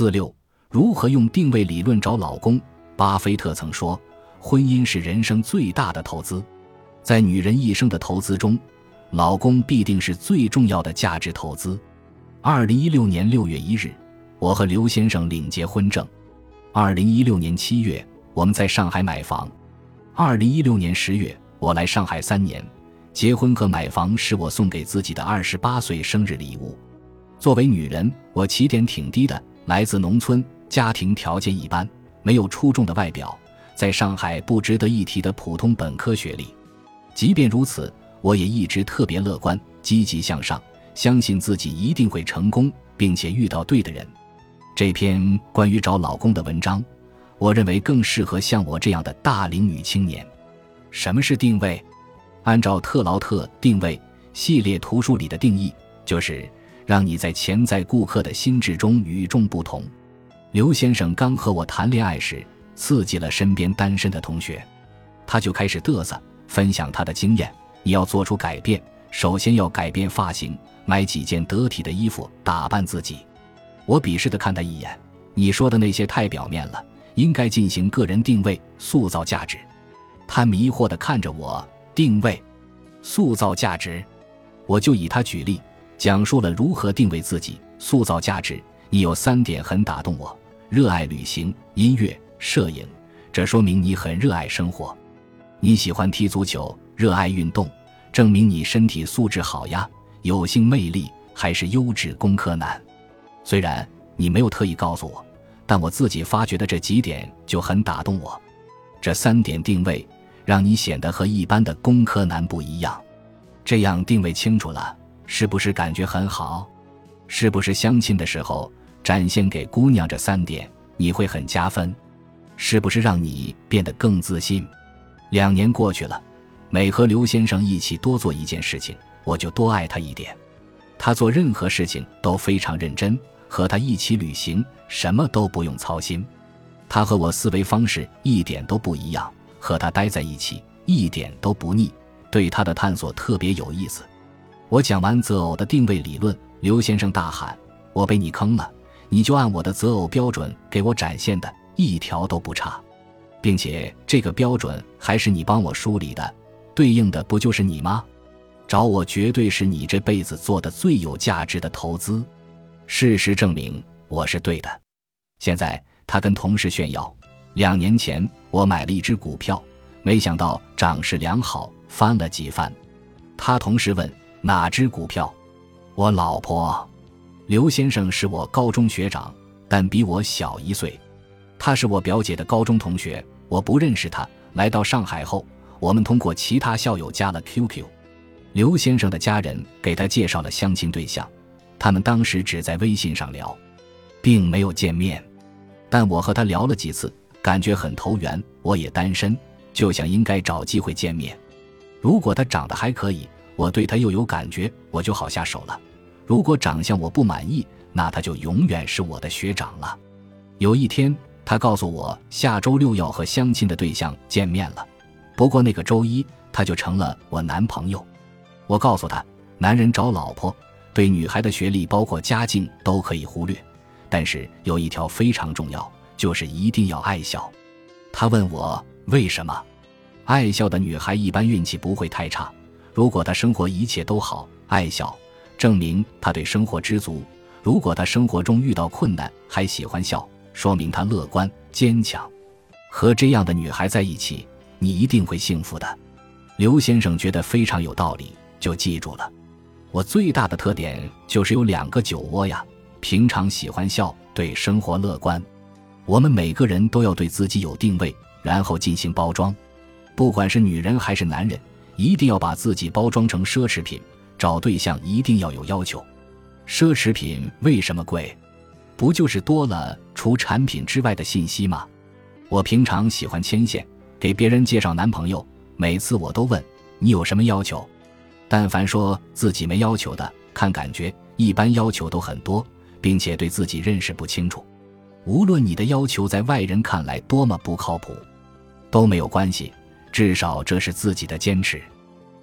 四六，如何用定位理论找老公？巴菲特曾说，婚姻是人生最大的投资，在女人一生的投资中，老公必定是最重要的价值投资。二零一六年六月一日，我和刘先生领结婚证。二零一六年七月，我们在上海买房。二零一六年十月，我来上海三年。结婚和买房是我送给自己的二十八岁生日礼物。作为女人，我起点挺低的，来自农村，家庭条件一般，没有出众的外表，在上海不值得一提的普通本科学历。即便如此，我也一直特别乐观、积极向上，相信自己一定会成功，并且遇到对的人。这篇关于找老公的文章，我认为更适合像我这样的大龄女青年。什么是定位？按照特劳特定位系列图书里的定义，就是让你在潜在顾客的心智中与众不同。刘先生刚和我谈恋爱时，刺激了身边单身的同学，他就开始嘚瑟，分享他的经验。你要做出改变，首先要改变发型，买几件得体的衣服打扮自己。我鄙视的看他一眼：“你说的那些太表面了，应该进行个人定位，塑造价值。”他迷惑的看着我。定位，塑造价值，我就以他举例，讲述了如何定位自己，塑造价值。你有三点很打动我：热爱旅行、音乐、摄影，这说明你很热爱生活；你喜欢踢足球，热爱运动，证明你身体素质好呀，有性魅力，还是优质工科男。虽然你没有特意告诉我，但我自己发觉的这几点就很打动我。这三点定位。让你显得和一般的工科男不一样，这样定位清楚了，是不是感觉很好？是不是相亲的时候展现给姑娘这三点，你会很加分？是不是让你变得更自信？两年过去了，每和刘先生一起多做一件事情，我就多爱他一点。他做任何事情都非常认真，和他一起旅行，什么都不用操心。他和我思维方式一点都不一样。和他待在一起一点都不腻，对他的探索特别有意思。我讲完择偶的定位理论，刘先生大喊：“我被你坑了！你就按我的择偶标准给我展现的，一条都不差，并且这个标准还是你帮我梳理的，对应的不就是你吗？找我绝对是你这辈子做的最有价值的投资。事实证明我是对的。现在他跟同事炫耀。”两年前，我买了一只股票，没想到涨势良好，翻了几番。他同时问哪只股票？我老婆。刘先生是我高中学长，但比我小一岁。他是我表姐的高中同学，我不认识他。来到上海后，我们通过其他校友加了 QQ。刘先生的家人给他介绍了相亲对象，他们当时只在微信上聊，并没有见面。但我和他聊了几次。感觉很投缘，我也单身，就想应该找机会见面。如果他长得还可以，我对他又有感觉，我就好下手了。如果长相我不满意，那他就永远是我的学长了。有一天，他告诉我下周六要和相亲的对象见面了，不过那个周一他就成了我男朋友。我告诉他，男人找老婆，对女孩的学历包括家境都可以忽略，但是有一条非常重要。就是一定要爱笑，他问我为什么？爱笑的女孩一般运气不会太差。如果他生活一切都好，爱笑，证明他对生活知足；如果他生活中遇到困难还喜欢笑，说明他乐观坚强。和这样的女孩在一起，你一定会幸福的。刘先生觉得非常有道理，就记住了。我最大的特点就是有两个酒窝呀，平常喜欢笑，对生活乐观。我们每个人都要对自己有定位，然后进行包装。不管是女人还是男人，一定要把自己包装成奢侈品。找对象一定要有要求。奢侈品为什么贵？不就是多了除产品之外的信息吗？我平常喜欢牵线，给别人介绍男朋友，每次我都问你有什么要求。但凡说自己没要求的，看感觉，一般要求都很多，并且对自己认识不清楚。无论你的要求在外人看来多么不靠谱，都没有关系，至少这是自己的坚持。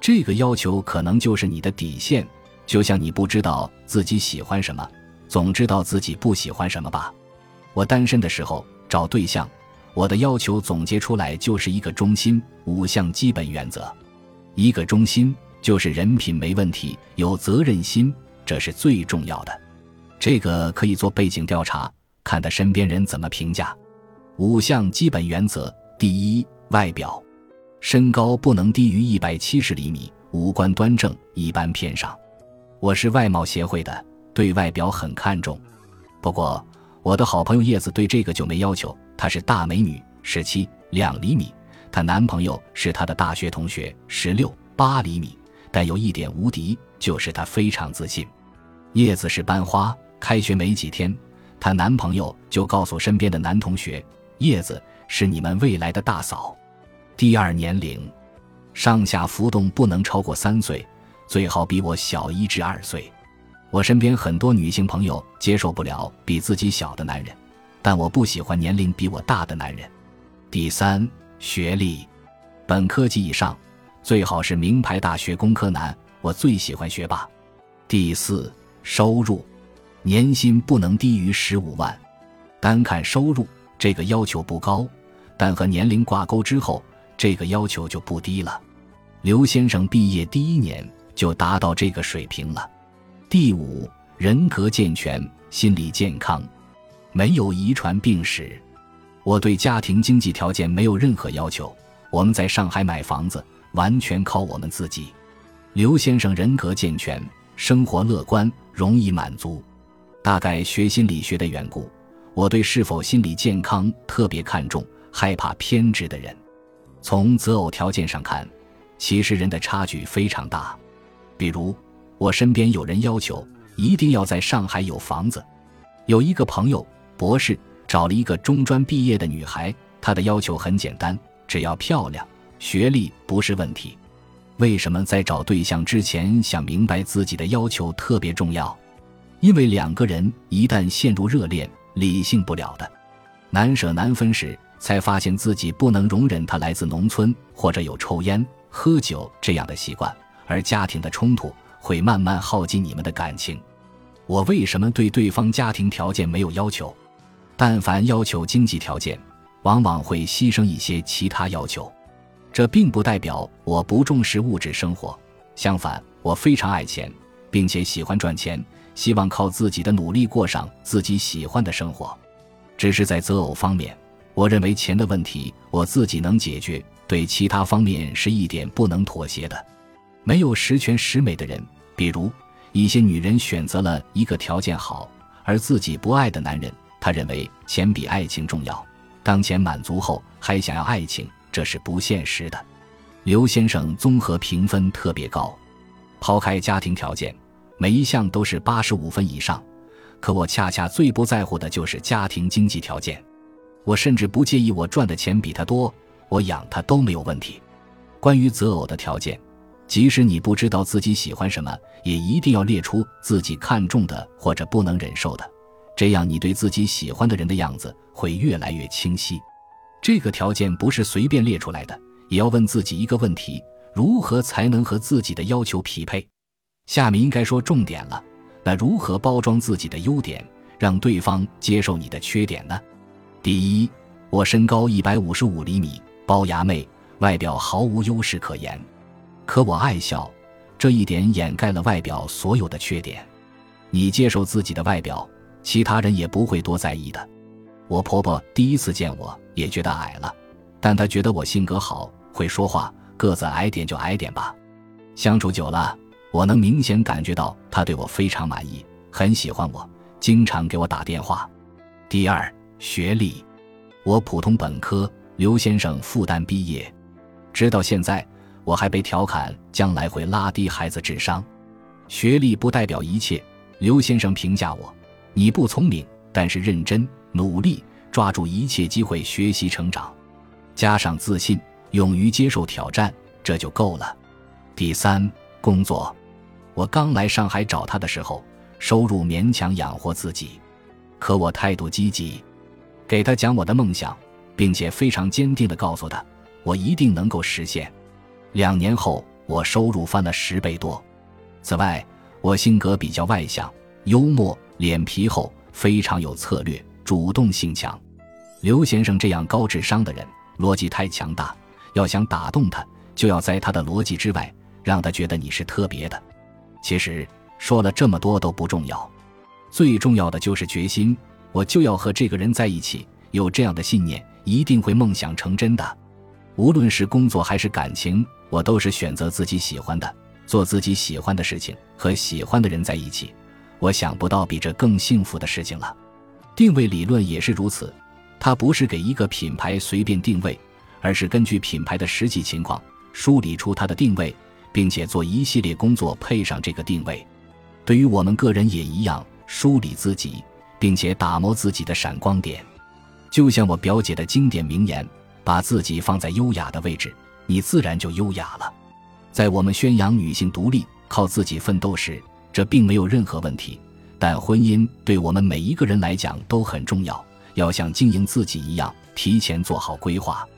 这个要求可能就是你的底线，就像你不知道自己喜欢什么，总知道自己不喜欢什么吧。我单身的时候找对象，我的要求总结出来就是一个中心，五项基本原则。一个中心就是人品没问题，有责任心，这是最重要的。这个可以做背景调查，看他身边人怎么评价。五项基本原则：第一，外表，身高不能低于一百七十厘米，五官端正，一般偏上。我是外貌协会的，对外表很看重。不过，我的好朋友叶子对这个就没要求。她是大美女，十七两厘米。她男朋友是她的大学同学，十六八厘米。但有一点无敌，就是她非常自信。叶子是班花，开学没几天，她男朋友就告诉身边的男同学：“叶子是你们未来的大嫂。”第二年龄，上下浮动不能超过三岁。最好比我小一至二岁。我身边很多女性朋友接受不了比自己小的男人，但我不喜欢年龄比我大的男人。第三，学历，本科及以上，最好是名牌大学工科男。我最喜欢学霸。第四，收入，年薪不能低于十五万。单看收入，这个要求不高，但和年龄挂钩之后，这个要求就不低了。刘先生毕业第一年。就达到这个水平了。第五，人格健全，心理健康，没有遗传病史。我对家庭经济条件没有任何要求。我们在上海买房子，完全靠我们自己。刘先生人格健全，生活乐观，容易满足。大概学心理学的缘故，我对是否心理健康特别看重，害怕偏执的人。从择偶条件上看，其实人的差距非常大。比如，我身边有人要求一定要在上海有房子。有一个朋友，博士，找了一个中专毕业的女孩，她的要求很简单，只要漂亮，学历不是问题。为什么在找对象之前想明白自己的要求特别重要？因为两个人一旦陷入热恋，理性不了的，难舍难分时，才发现自己不能容忍他来自农村或者有抽烟、喝酒这样的习惯。而家庭的冲突会慢慢耗尽你们的感情。我为什么对对方家庭条件没有要求？但凡要求经济条件，往往会牺牲一些其他要求。这并不代表我不重视物质生活，相反，我非常爱钱，并且喜欢赚钱，希望靠自己的努力过上自己喜欢的生活。只是在择偶方面，我认为钱的问题我自己能解决，对其他方面是一点不能妥协的。没有十全十美的人，比如一些女人选择了一个条件好而自己不爱的男人，她认为钱比爱情重要。当钱满足后还想要爱情，这是不现实的。刘先生综合评分特别高，抛开家庭条件，每一项都是八十五分以上。可我恰恰最不在乎的就是家庭经济条件，我甚至不介意我赚的钱比他多，我养他都没有问题。关于择偶的条件。即使你不知道自己喜欢什么，也一定要列出自己看重的或者不能忍受的，这样你对自己喜欢的人的样子会越来越清晰。这个条件不是随便列出来的，也要问自己一个问题：如何才能和自己的要求匹配？下面应该说重点了。那如何包装自己的优点，让对方接受你的缺点呢？第一，我身高一百五十五厘米，龅牙妹，外表毫无优势可言。可我爱笑，这一点掩盖了外表所有的缺点。你接受自己的外表，其他人也不会多在意的。我婆婆第一次见我也觉得矮了，但她觉得我性格好，会说话，个子矮点就矮点吧。相处久了，我能明显感觉到他对我非常满意，很喜欢我，经常给我打电话。第二，学历，我普通本科，刘先生复旦毕业，直到现在。我还被调侃将来会拉低孩子智商，学历不代表一切。刘先生评价我：你不聪明，但是认真努力，抓住一切机会学习成长，加上自信，勇于接受挑战，这就够了。第三，工作。我刚来上海找他的时候，收入勉强养活自己，可我态度积极，给他讲我的梦想，并且非常坚定地告诉他，我一定能够实现。两年后，我收入翻了十倍多。此外，我性格比较外向、幽默，脸皮厚，非常有策略，主动性强。刘先生这样高智商的人，逻辑太强大，要想打动他，就要在他的逻辑之外，让他觉得你是特别的。其实说了这么多都不重要，最重要的就是决心。我就要和这个人在一起，有这样的信念，一定会梦想成真的。无论是工作还是感情，我都是选择自己喜欢的，做自己喜欢的事情，和喜欢的人在一起。我想不到比这更幸福的事情了。定位理论也是如此，它不是给一个品牌随便定位，而是根据品牌的实际情况梳理出它的定位，并且做一系列工作配上这个定位。对于我们个人也一样，梳理自己。并且打磨自己的闪光点，就像我表姐的经典名言：“把自己放在优雅的位置，你自然就优雅了。”在我们宣扬女性独立、靠自己奋斗时，这并没有任何问题。但婚姻对我们每一个人来讲都很重要，要像经营自己一样，提前做好规划。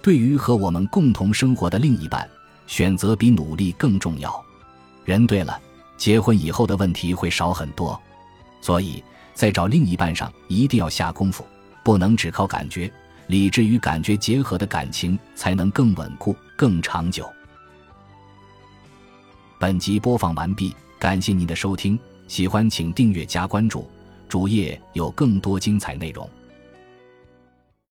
对于和我们共同生活的另一半，选择比努力更重要。人对了，结婚以后的问题会少很多。所以。在找另一半上一定要下功夫，不能只靠感觉，理智与感觉结合的感情才能更稳固、更长久。本集播放完毕，感谢您的收听，喜欢请订阅加关注，主页有更多精彩内容。